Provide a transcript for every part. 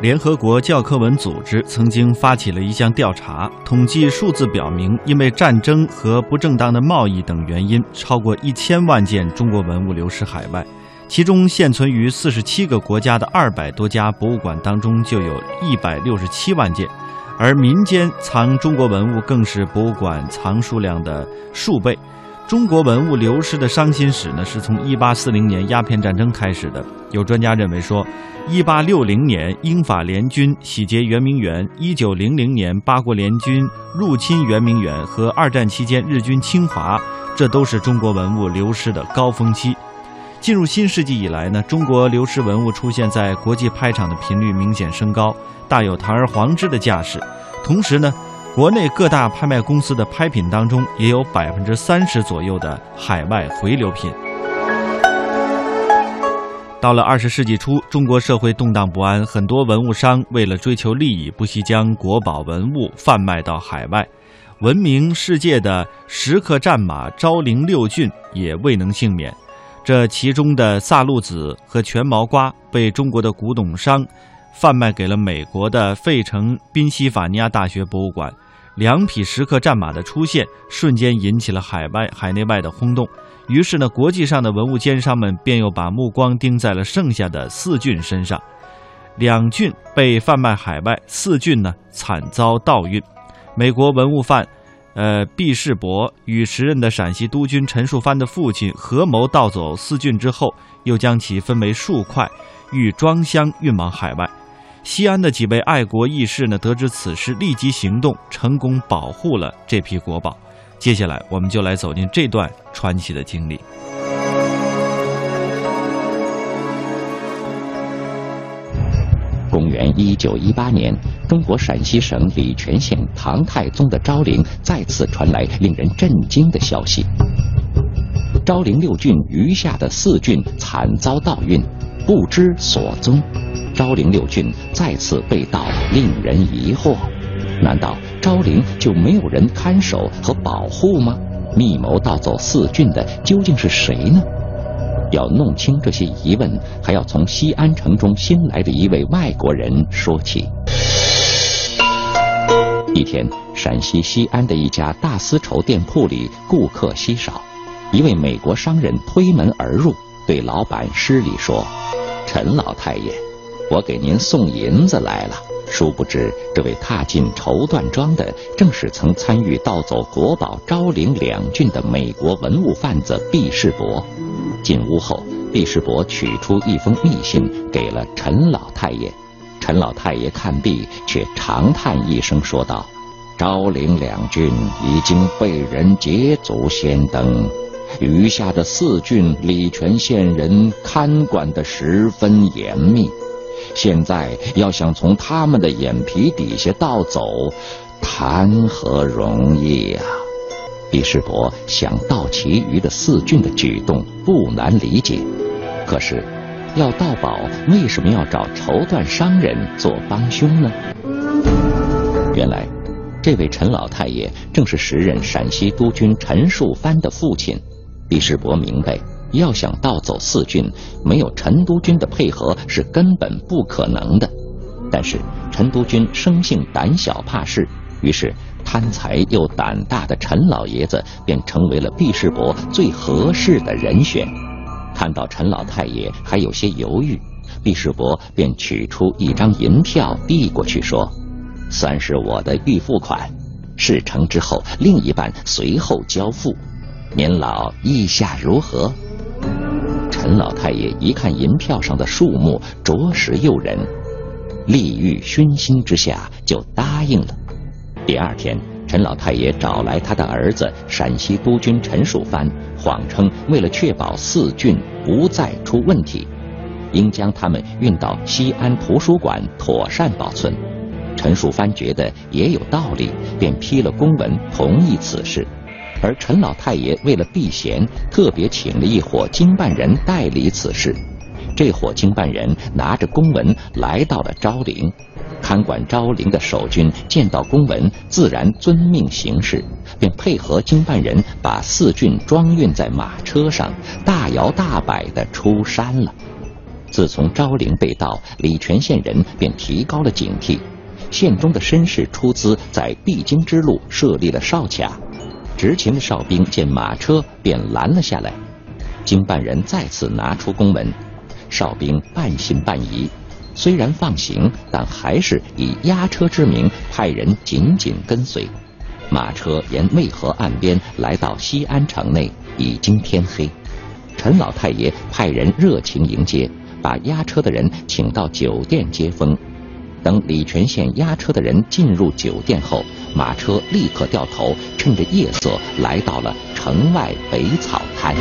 联合国教科文组织曾经发起了一项调查，统计数字表明，因为战争和不正当的贸易等原因，超过一千万件中国文物流失海外。其中，现存于四十七个国家的二百多家博物馆当中，就有一百六十七万件。而民间藏中国文物更是博物馆藏数量的数倍。中国文物流失的伤心史呢，是从一八四零年鸦片战争开始的。有专家认为说，一八六零年英法联军洗劫圆明园，一九零零年八国联军入侵圆明园和二战期间日军侵华，这都是中国文物流失的高峰期。进入新世纪以来呢，中国流失文物出现在国际拍场的频率明显升高，大有堂而皇之的架势。同时呢。国内各大拍卖公司的拍品当中，也有百分之三十左右的海外回流品。到了二十世纪初，中国社会动荡不安，很多文物商为了追求利益，不惜将国宝文物贩卖到海外。闻名世界的石刻战马昭陵六骏也未能幸免。这其中的萨路子和全毛瓜被中国的古董商。贩卖给了美国的费城宾夕法尼亚大学博物馆，两匹石刻战马的出现瞬间引起了海外海内外的轰动。于是呢，国际上的文物奸商们便又把目光盯在了剩下的四骏身上。两骏被贩卖海外，四骏呢惨遭盗运。美国文物贩，呃毕世博与时任的陕西督军陈树藩的父亲合谋盗走四骏之后，又将其分为数块，欲装箱运往海外。西安的几位爱国义士呢，得知此事，立即行动，成功保护了这批国宝。接下来，我们就来走进这段传奇的经历。公元一九一八年，中国陕西省礼泉县唐太宗的昭陵再次传来令人震惊的消息：昭陵六骏余下的四骏惨遭盗运，不知所踪。昭陵六骏再次被盗，令人疑惑。难道昭陵就没有人看守和保护吗？密谋盗走四骏的究竟是谁呢？要弄清这些疑问，还要从西安城中新来的一位外国人说起。一天，陕西西安的一家大丝绸店铺里顾客稀少，一位美国商人推门而入，对老板施礼说：“陈老太爷。”我给您送银子来了，殊不知这位踏进绸缎庄的，正是曾参与盗走国宝昭陵两郡的美国文物贩子毕世伯。进屋后，毕世伯取出一封密信，给了陈老太爷。陈老太爷看毕，却长叹一声，说道：“昭陵两郡已经被人捷足先登，余下的四郡，礼泉县人看管得十分严密。”现在要想从他们的眼皮底下盗走，谈何容易啊！毕世伯想盗其余的四郡的举动不难理解，可是要盗宝，为什么要找绸缎商人做帮凶呢？原来，这位陈老太爷正是时任陕西督军陈树藩的父亲。毕世伯明白。要想盗走四郡，没有陈督军的配合是根本不可能的。但是陈督军生性胆小怕事，于是贪财又胆大的陈老爷子便成为了毕世伯最合适的人选。看到陈老太爷还有些犹豫，毕世伯便取出一张银票递过去，说：“算是我的预付款，事成之后另一半随后交付。您老意下如何？”陈老太爷一看银票上的数目，着实诱人，利欲熏心之下就答应了。第二天，陈老太爷找来他的儿子陕西督军陈树藩，谎称为了确保四郡不再出问题，应将他们运到西安图书馆妥善保存。陈树藩觉得也有道理，便批了公文同意此事。而陈老太爷为了避嫌，特别请了一伙经办人代理此事。这伙经办人拿着公文来到了昭陵，看管昭陵的守军见到公文，自然遵命行事，便配合经办人把四骏装运在马车上，大摇大摆地出山了。自从昭陵被盗，礼泉县人便提高了警惕。县中的绅士出资在必经之路设立了哨卡，执勤的哨兵见马车便拦了下来。经办人再次拿出公文，哨兵半信半疑，虽然放行，但还是以押车之名派人紧紧跟随。马车沿渭河岸边来到西安城内，已经天黑。陈老太爷派人热情迎接。把押车的人请到酒店接风，等礼泉县押车的人进入酒店后，马车立刻掉头，趁着夜色来到了城外北草滩。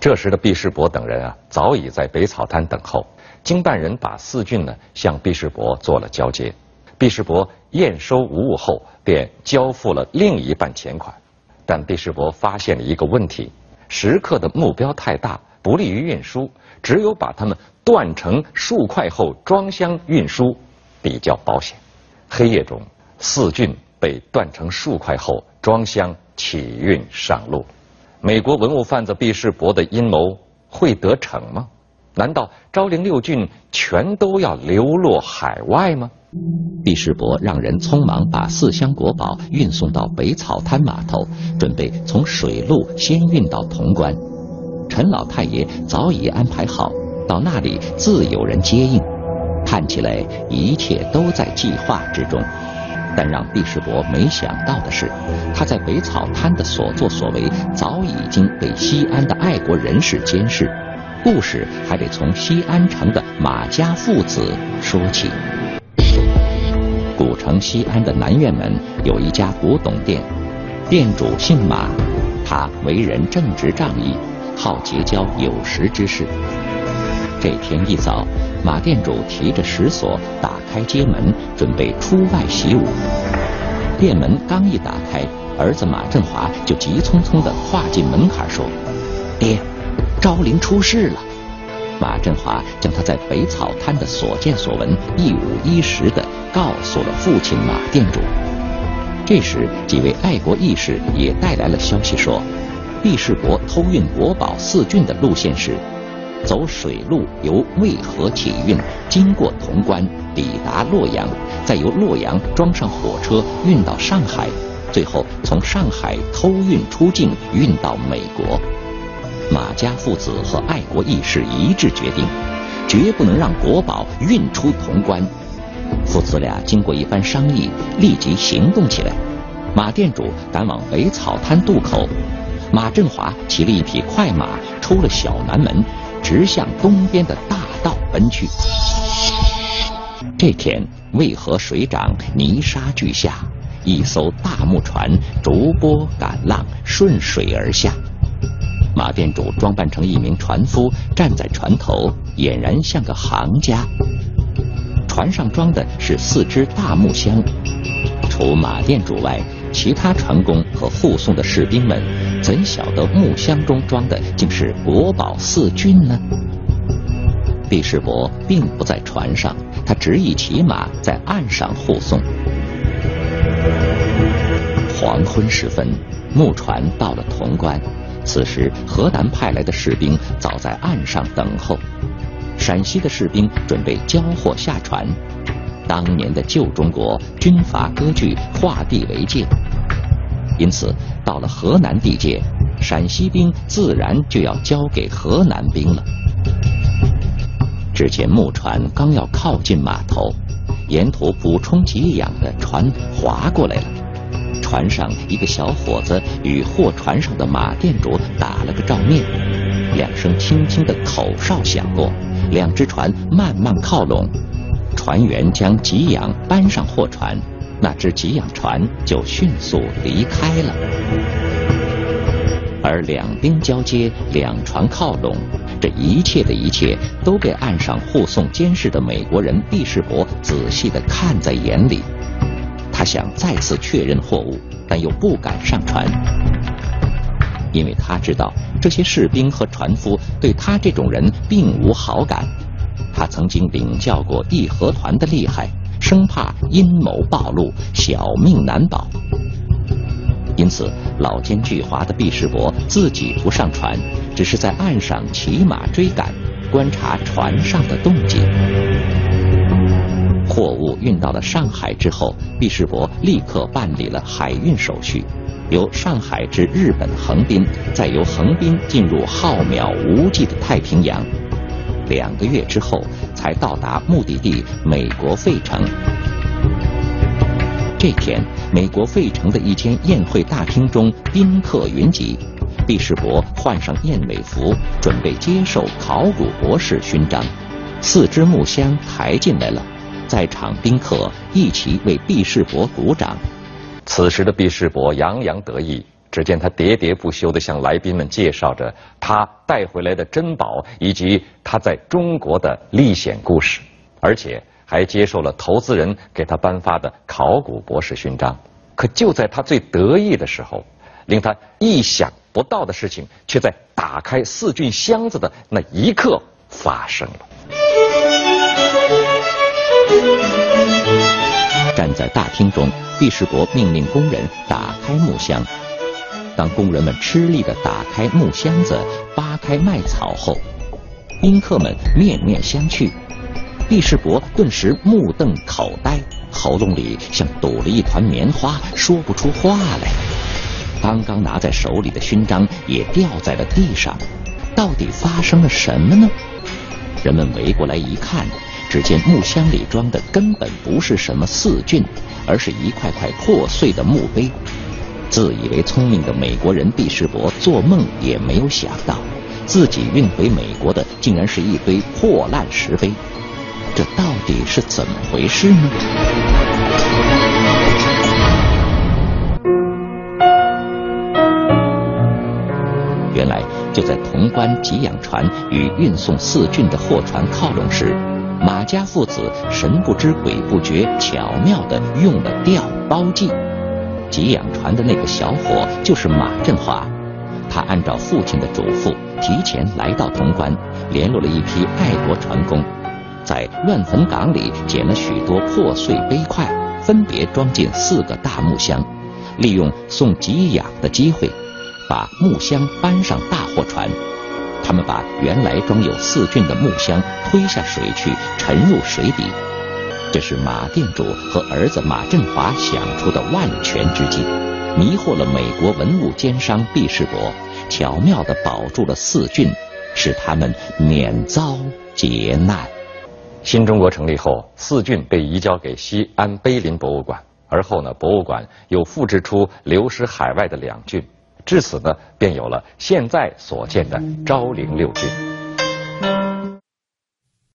这时的毕世伯等人啊，早已在北草滩等候。经办人把四郡呢向毕世伯做了交接，毕世伯验收无误后，便交付了另一半钱款。但毕世伯发现了一个问题。石刻的目标太大，不利于运输，只有把他们断成数块后装箱运输比较保险。黑夜中，四郡被断成数块后装箱起运上路。美国文物贩子毕世伯的阴谋会得逞吗？难道昭陵六郡全都要流落海外吗？毕世伯让人匆忙把四箱国宝运送到北草滩码头，准备从水路先运到潼关。陈老太爷早已安排好，到那里自有人接应。看起来一切都在计划之中。但让毕世博没想到的是，他在北草滩的所作所为早已经被西安的爱国人士监视。故事还得从西安城的马家父子说起。古城西安的南院门有一家古董店，店主姓马，他为人正直仗义，好结交有识之士。这天一早，马店主提着石锁打开街门，准备出外习武。店门刚一打开，儿子马振华就急匆匆地跨进门槛说：“爹，昭陵出事了。”马振华将他在北草滩的所见所闻一五一十地告诉了父亲马店主。这时，几位爱国义士也带来了消息，说毕世伯偷运国宝四郡的路线是：走水路由渭河起运，经过潼关，抵达洛阳，再由洛阳装上火车运到上海，最后从上海偷运出境，运到美国。马家父子和爱国义士一致决定，绝不能让国宝运出潼关。父子俩经过一番商议，立即行动起来。马店主赶往北草滩渡口，马振华骑了一匹快马，出了小南门，直向东边的大道奔去。这天，渭河水涨，泥沙俱下，一艘大木船逐波赶浪，顺水而下。马店主装扮成一名船夫，站在船头，俨然像个行家。船上装的是四只大木箱，除马店主外，其他船工和护送的士兵们怎晓得木箱中装的竟是国宝四骏呢？毕世伯并不在船上，他执意骑马在岸上护送。黄昏时分，木船到了潼关。此时，河南派来的士兵早在岸上等候，陕西的士兵准备交货下船。当年的旧中国军阀割据，划地为界，因此到了河南地界，陕西兵自然就要交给河南兵了。只见木船刚要靠近码头，沿途补充给养的船划过来了。船上一个小伙子与货船上的马店主打了个照面，两声轻轻的口哨响过，两只船慢慢靠拢，船员将给养搬上货船，那只给养船就迅速离开了。而两兵交接，两船靠拢，这一切的一切都被岸上护送监视的美国人毕世伯仔细的看在眼里。他想再次确认货物，但又不敢上船，因为他知道这些士兵和船夫对他这种人并无好感。他曾经领教过义和团的厉害，生怕阴谋暴露，小命难保。因此老奸巨猾的毕世伯自己不上船，只是在岸上骑马追赶，观察船上的动静。货物运到了上海之后，毕世伯立刻办理了海运手续，由上海至日本横滨，再由横滨进入浩渺无际的太平洋。两个月之后，才到达目的地美国费城。这天，美国费城的一间宴会大厅中宾客云集，毕世伯换上燕尾服，准备接受考古博士勋章。四只木箱抬进来了。在场宾客一起为毕世伯鼓掌。此时的毕世伯洋洋得意，只见他喋喋不休地向来宾们介绍着他带回来的珍宝以及他在中国的历险故事，而且还接受了投资人给他颁发的考古博士勋章。可就在他最得意的时候，令他意想不到的事情却在打开四骏箱子的那一刻发生了。站在大厅中，毕世伯命令工人打开木箱。当工人们吃力地打开木箱子、扒开麦草后，宾客们面面相觑。毕世伯顿时目瞪口呆，喉咙里像堵了一团棉花，说不出话来。刚刚拿在手里的勋章也掉在了地上。到底发生了什么呢？人们围过来一看。只见木箱里装的根本不是什么四骏，而是一块块破碎的墓碑。自以为聪明的美国人毕世伯做梦也没有想到，自己运回美国的竟然是一堆破烂石碑。这到底是怎么回事呢？原来就在潼关给养船与运送四郡的货船靠拢时。马家父子神不知鬼不觉，巧妙地用了调包计。给养船的那个小伙就是马振华，他按照父亲的嘱咐，提前来到潼关，联络了一批爱国船工，在乱坟岗里捡了许多破碎碑块，分别装进四个大木箱，利用送给养的机会，把木箱搬上大货船。他们把原来装有四骏的木箱推下水去，沉入水底。这是马店主和儿子马振华想出的万全之计，迷惑了美国文物奸商毕世伯，巧妙地保住了四骏，使他们免遭劫难。新中国成立后，四骏被移交给西安碑林博物馆，而后呢，博物馆又复制出流失海外的两骏。至此呢，便有了现在所见的昭陵六骏。